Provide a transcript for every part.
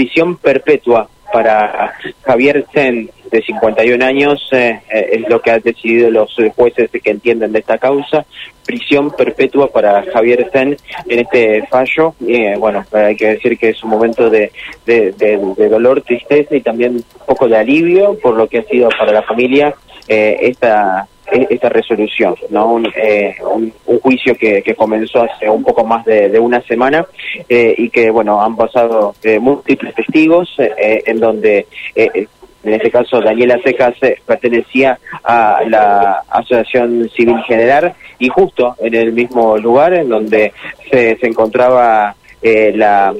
prisión perpetua para Javier Sen, de 51 años, eh, eh, es lo que han decidido los jueces que entienden de esta causa. Prisión perpetua para Javier Sen en este fallo. Eh, bueno, hay que decir que es un momento de, de, de, dolor, tristeza y también un poco de alivio por lo que ha sido para la familia esta esta resolución, ¿no? Un, eh, un, juicio que, que, comenzó hace un poco más de, una semana eh, y que, bueno, han pasado eh, múltiples testigos en donde, en este caso, Daniela Secas pertenecía a la Asociación Civil General y justo en el mismo lugar en donde se, encontraba la,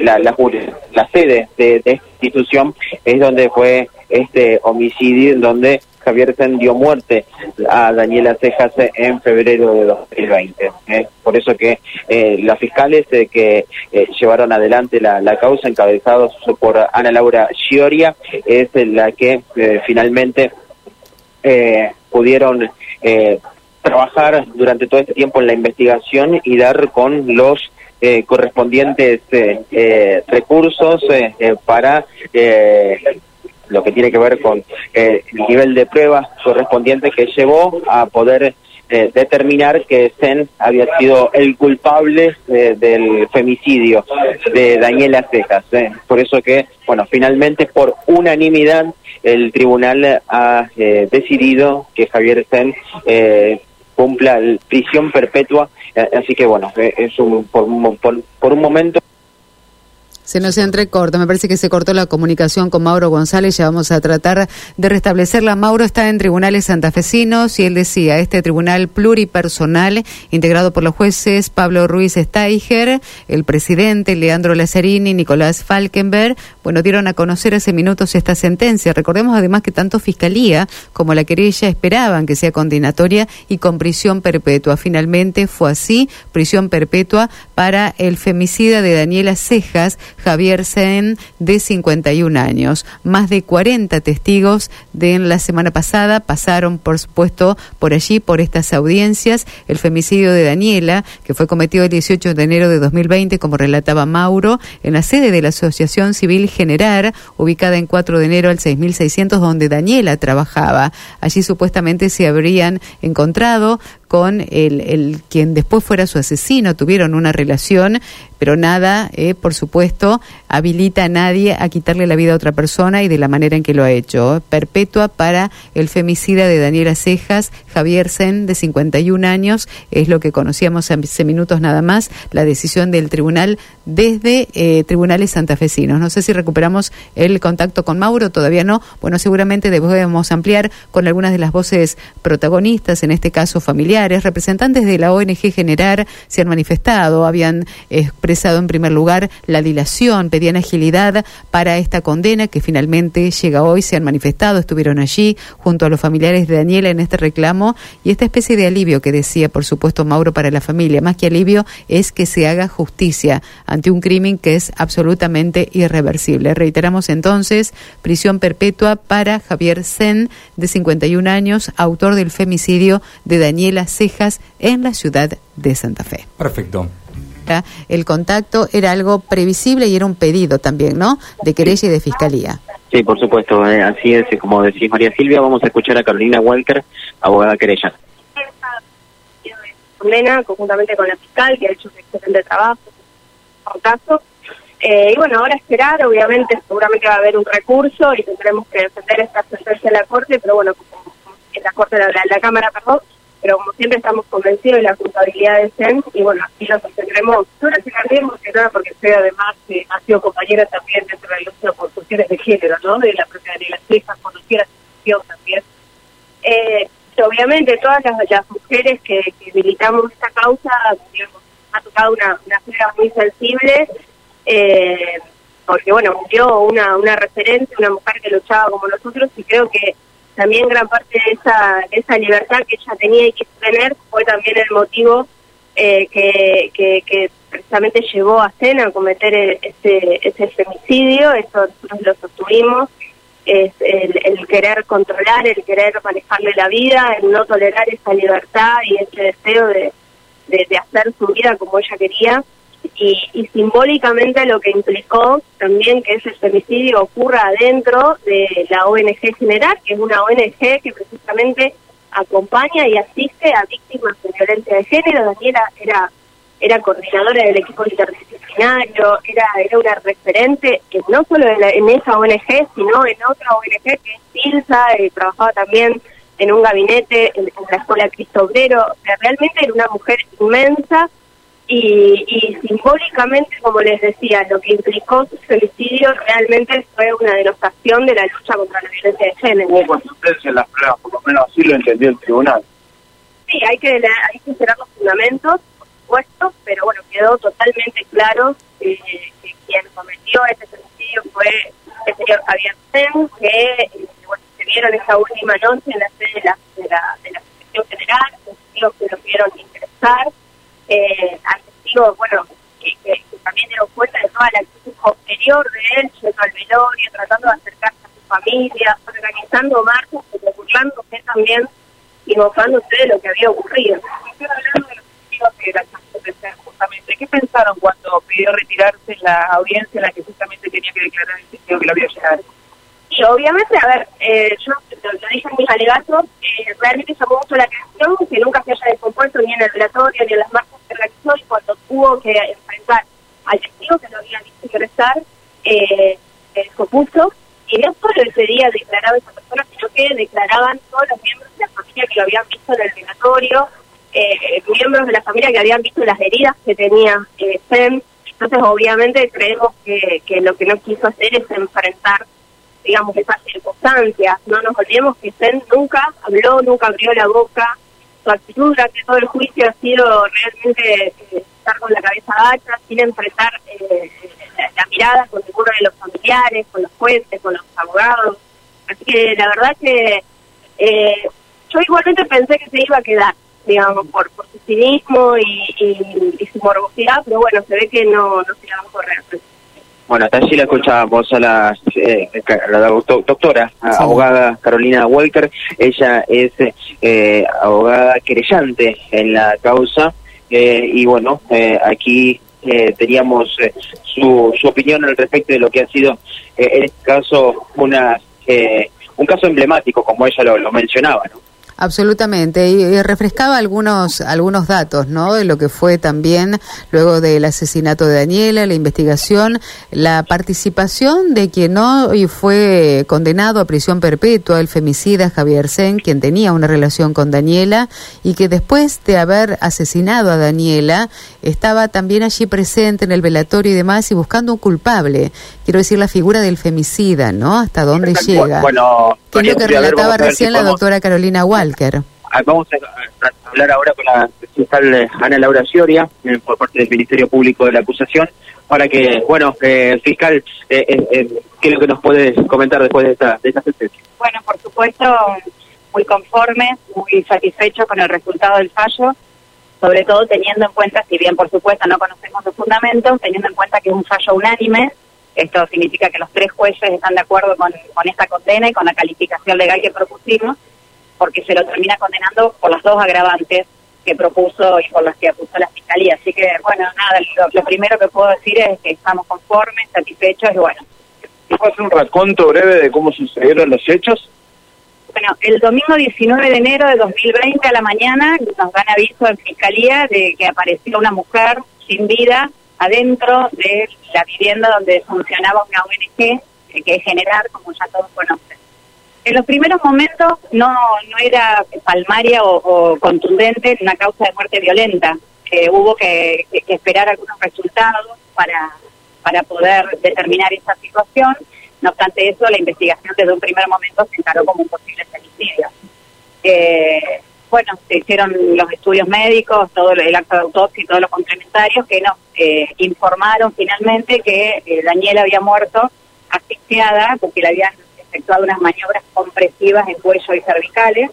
la, la, sede de, de, esta institución es donde fue este homicidio en donde Javier dio muerte a Daniela Cejas en febrero de 2020. ¿eh? Por eso que eh, las fiscales eh, que llevaron adelante la, causa, encabezados por Ana Laura Gioria, es la que finalmente pudieron trabajar durante todo este tiempo en la investigación y dar con los correspondientes recursos para lo que tiene que ver con eh, el nivel de pruebas correspondiente que llevó a poder eh, determinar que Zen había sido el culpable eh, del femicidio de Daniela Cejas. Por eso que, bueno, finalmente por unanimidad el tribunal ha decidido que Javier Zen cumpla prisión perpetua. así que, bueno, es un, por, por, por un momento se nos entrecorta, me parece que se cortó la comunicación con Mauro González, ya vamos a tratar de restablecerla. Mauro está en tribunales santafesinos y él decía, este tribunal pluripersonal integrado por los jueces Pablo Ruiz Steiger, el presidente Leandro Lazzarini, Nicolás Falkenberg, bueno, dieron a conocer hace minutos esta sentencia. Recordemos además que tanto Fiscalía como la querella esperaban que sea condenatoria y con prisión perpetua. Finalmente fue así, prisión perpetua para el femicida de Daniela Cejas, Javier Sen, de 51 años. Más de 40 testigos de la semana pasada pasaron, por supuesto, por allí, por estas audiencias. El femicidio de Daniela, que fue cometido el 18 de enero de 2020, como relataba Mauro, en la sede de la Asociación Civil General, ubicada en 4 de enero al 6600, donde Daniela trabajaba. Allí supuestamente se habrían encontrado con el, el, quien después fuera su asesino, tuvieron una relación, pero nada, eh, por supuesto, habilita a nadie a quitarle la vida a otra persona y de la manera en que lo ha hecho. Perpetua para el femicida de Daniela Cejas, Javier Sen, de 51 años, es lo que conocíamos hace minutos nada más, la decisión del tribunal desde eh, tribunales santafesinos. No sé si recuperamos el contacto con Mauro, todavía no. Bueno, seguramente debemos ampliar con algunas de las voces protagonistas, en este caso familiares, representantes de la ONG Generar se han manifestado, habían expresado en primer lugar la dilación, pedían agilidad para esta condena que finalmente llega hoy, se han manifestado, estuvieron allí junto a los familiares de Daniela en este reclamo y esta especie de alivio que decía, por supuesto, Mauro para la familia, más que alivio, es que se haga justicia ante un crimen que es absolutamente irreversible. Reiteramos entonces, prisión perpetua para Javier Sen, de 51 años, autor del femicidio de Daniela Cejas en la ciudad de Santa Fe. Perfecto el contacto era algo previsible y era un pedido también, ¿no? De querella y de fiscalía. Sí, por supuesto, eh, así es, como decís María Silvia, vamos a escuchar a Carolina Walker, abogada querella. Condena conjuntamente con la fiscal, que ha hecho un excelente trabajo, por caso. Eh, y bueno, ahora esperar, obviamente, seguramente va a haber un recurso y tendremos que defender esta sentencia de la Corte, pero bueno, en la Corte de la Cámara, perdón, pero como siempre estamos convencidos de la culpabilidad de SEN y bueno, así lo sostendremos. Yo la más que nada porque usted además ha sido compañera también dentro de la lucha por cuestiones de género, ¿no? De la propia de las Cejas, conocía la situación también. Eh, obviamente todas las, mujeres que, militamos esta causa, ha tocado una, una fibra muy sensible, eh, porque bueno, murió una, una referente, una mujer que luchaba como nosotros y creo que también gran parte de esa, esa libertad que ella tenía y quiso tener fue también el motivo eh, que, que, precisamente llevó a Cena a cometer ese, ese femicidio, eso nosotros lo sostuvimos, es el, querer controlar, el querer manejarle la vida, el no tolerar esa libertad y ese deseo de, de, hacer su vida como ella quería. Y, simbólicamente lo que implicó también que ese femicidio ocurra adentro de la ONG General, que es una ONG que precisamente acompaña y asiste a víctimas de violencia de género. Daniela era era coordinadora del equipo interdisciplinario, era era una referente que no solo en, esa ONG, sino en otra ONG que es PILSA, y trabajaba también en un gabinete en, la Escuela Cristo Obrero. realmente era una mujer inmensa y, simbólicamente, como les decía, lo que implicó su femicidio realmente fue una denostación de la lucha contra la violencia de género. Hubo consistencia en las pruebas, por lo menos así lo entendió el tribunal. Sí, hay que, hay que esperar los fundamentos, por supuesto, pero bueno, quedó totalmente claro que quien cometió ese femicidio fue el señor Javier Sen, que eh, bueno, se vieron esa última noche en la sede de la, de la, de la General, los que lo vieron ingresar eh, testigos, bueno, que, que, también dieron cuenta de toda la actitud posterior de él, yendo al velorio, tratando de acercarse organizando marchas, pero burlándose también y mojándose de lo que había ocurrido. hablando de los testigos de la justamente, ¿qué pensaron cuando pidió retirarse la audiencia en la que justamente tenía que declarar el testigo que lo había llegado? Y obviamente, a ver, eh, yo lo, dije en mis alegatos, eh, realmente llamó mucho la atención que nunca se haya descompuesto ni en el relatorio ni en las marcas que realizó y cuando tuvo que enfrentar al testigo que lo había visto ingresar, eh, se opuso y no solo ese día declaraba esa persona, sino que declaraban todos los miembros de la familia que lo habían visto en el relatorio, eh, miembros de la familia que habían visto las heridas que tenía eh, Entonces, obviamente, creemos que, lo que no quiso hacer es enfrentar digamos, esas circunstancias. No nos olvidemos que Zen nunca habló, nunca abrió la boca. Su actitud durante todo el juicio ha sido realmente eh, estar con la cabeza gacha, sin enfrentar eh, la, mirada con ninguno de los familiares, con los jueces, con los abogados. Así que la verdad que eh, yo igualmente pensé que se iba a quedar, digamos, por, por su cinismo y, su morbosidad, pero bueno, se ve que no, no se la va a correr. Bueno, hasta allí la escuchábamos a la, eh, la doctora, abogada Carolina Walker. Ella es eh, abogada querellante en la causa. Eh, y bueno, eh, aquí teníamos su, su opinión al respecto de lo que ha sido, en este caso, una un caso emblemático, como ella lo, lo mencionaba, ¿no? Absolutamente, y, refrescaba algunos algunos datos, ¿no? De lo que fue también luego del asesinato de Daniela, la investigación, la participación de quien hoy fue condenado a prisión perpetua, el femicida Javier Sen, quien tenía una relación con Daniela y que después de haber asesinado a Daniela estaba también allí presente en el velatorio y demás y buscando un culpable. Quiero decir la figura del femicida, ¿no? Hasta dónde llega. Bueno, que es lo que relataba recién la doctora Carolina Walker. Ah, vamos a hablar ahora con la fiscal eh, Ana Laura Cioria, eh, por parte del Ministerio Público de la acusación, para que, bueno, eh, fiscal, eh, ¿qué es lo que nos puede comentar después de esta, de esta sentencia? Bueno, por supuesto, muy conforme, muy satisfecho con el resultado del fallo, sobre todo teniendo en cuenta, si bien por supuesto no conocemos los fundamentos, teniendo en cuenta que es un fallo unánime, esto significa que los tres jueces están de acuerdo con, con esta condena y con la calificación legal que propusimos, porque se lo termina condenando por las dos agravantes que propuso y por las que acusó la fiscalía. Así que, bueno, nada, lo, primero que puedo decir es que estamos conformes, satisfechos y bueno. ¿Puedo hacer un raconto breve de cómo sucedieron los hechos? Bueno, el domingo 19 de enero de 2020 a la mañana nos dan aviso en fiscalía de que apareció una mujer sin vida adentro de la vivienda donde funcionaba una ONG, que es Generar, como ya todos conocen. En los primeros momentos no, no era palmaria o, contundente una causa de muerte violenta. hubo que, esperar algunos resultados para, para poder determinar esa situación. No obstante eso, la investigación desde un primer momento se encaró como un posible femicidio. Eh, bueno, se hicieron los estudios médicos, todo el acto de autopsia y todos los complementarios que nos eh, informaron finalmente que eh, Daniela había muerto asfixiada porque le habían efectuado unas maniobras compresivas en cuello y cervicales.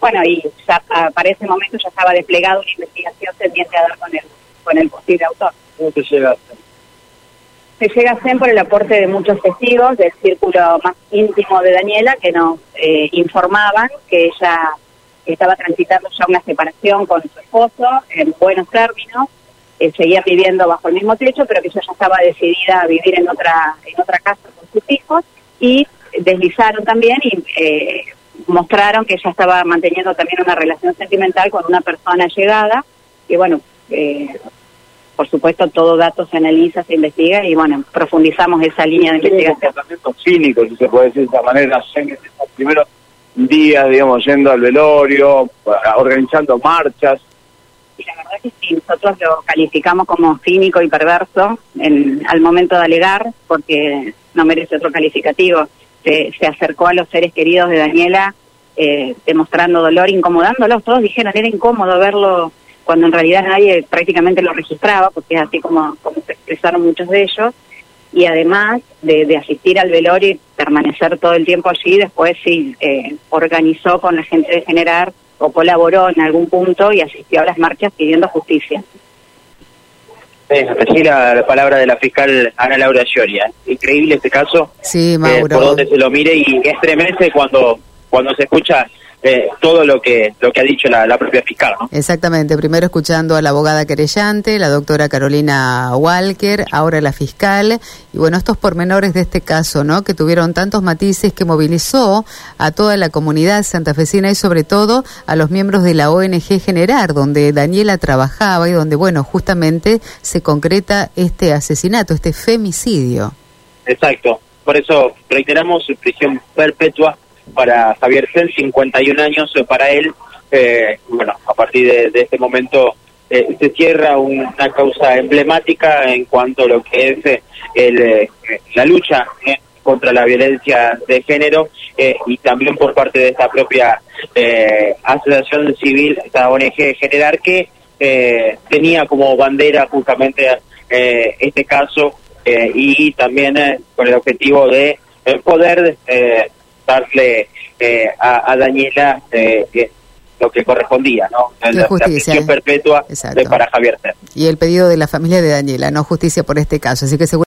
Bueno, y ya para ese momento ya estaba desplegada una investigación tendiente a dar con el, con el posible autor. ¿Cómo se llega a Se llega a por el aporte de muchos testigos del círculo más íntimo de Daniela que nos eh, informaban que ella estaba transitando ya una separación con su esposo en buenos términos, eh, seguía viviendo bajo el mismo techo, pero que ella ya estaba decidida a vivir en otra, en otra casa con sus hijos y deslizaron también y eh, mostraron que ella estaba manteniendo también una relación sentimental con una persona llegada y bueno, eh, por supuesto todo dato se analiza, se investiga y bueno, profundizamos esa línea de investigación. Un cínico, si se puede decir de esa manera, primeros días, digamos, yendo al velorio, organizando marchas. Y la verdad que sí, nosotros lo calificamos como cínico y perverso en, al momento de alegar, porque no merece otro calificativo. Se, se acercó a los seres queridos de Daniela eh, demostrando dolor, incomodándolos. Todos dijeron, era incómodo verlo cuando en realidad nadie prácticamente lo registraba, porque es así como, como se expresaron muchos de ellos. Y además de, de asistir al velorio y permanecer todo el tiempo allí, después sí eh, organizó con la gente de Generar o colaboró en algún punto y asistió a las marchas pidiendo justicia. Sí, la, la palabra de la fiscal Ana Laura Lloria. Increíble este caso. Sí, eh, Mauro. por donde se lo mire y estremece cuando cuando se escucha eh, todo lo que lo que ha dicho la, la propia fiscal. ¿no? Exactamente, primero escuchando a la abogada querellante, la doctora Carolina Walker, ahora la fiscal, y bueno, estos pormenores de este caso, ¿no? Que tuvieron tantos matices que movilizó a toda la comunidad santafesina y sobre todo a los miembros de la ONG Generar, donde Daniela trabajaba y donde, bueno, justamente se concreta este asesinato, este femicidio. Exacto. Por eso reiteramos prisión perpetua para Javier Sen, 51 años para él. Eh, bueno, a partir de, este momento eh, se cierra una causa emblemática en cuanto a lo que es eh, el, eh, la lucha eh, contra la violencia de género eh, y también por parte de esta propia eh, asociación civil, esta ONG Generar, que eh, tenía como bandera justamente eh, este caso eh, y también eh, con el objetivo de eh, poder eh, darle eh, a, a Daniela eh, eh, lo que correspondía, ¿no? La justicia. prisión perpetua eh, para Javier Ter. Y el pedido de la familia de Daniela, no justicia por este caso. Así que seguro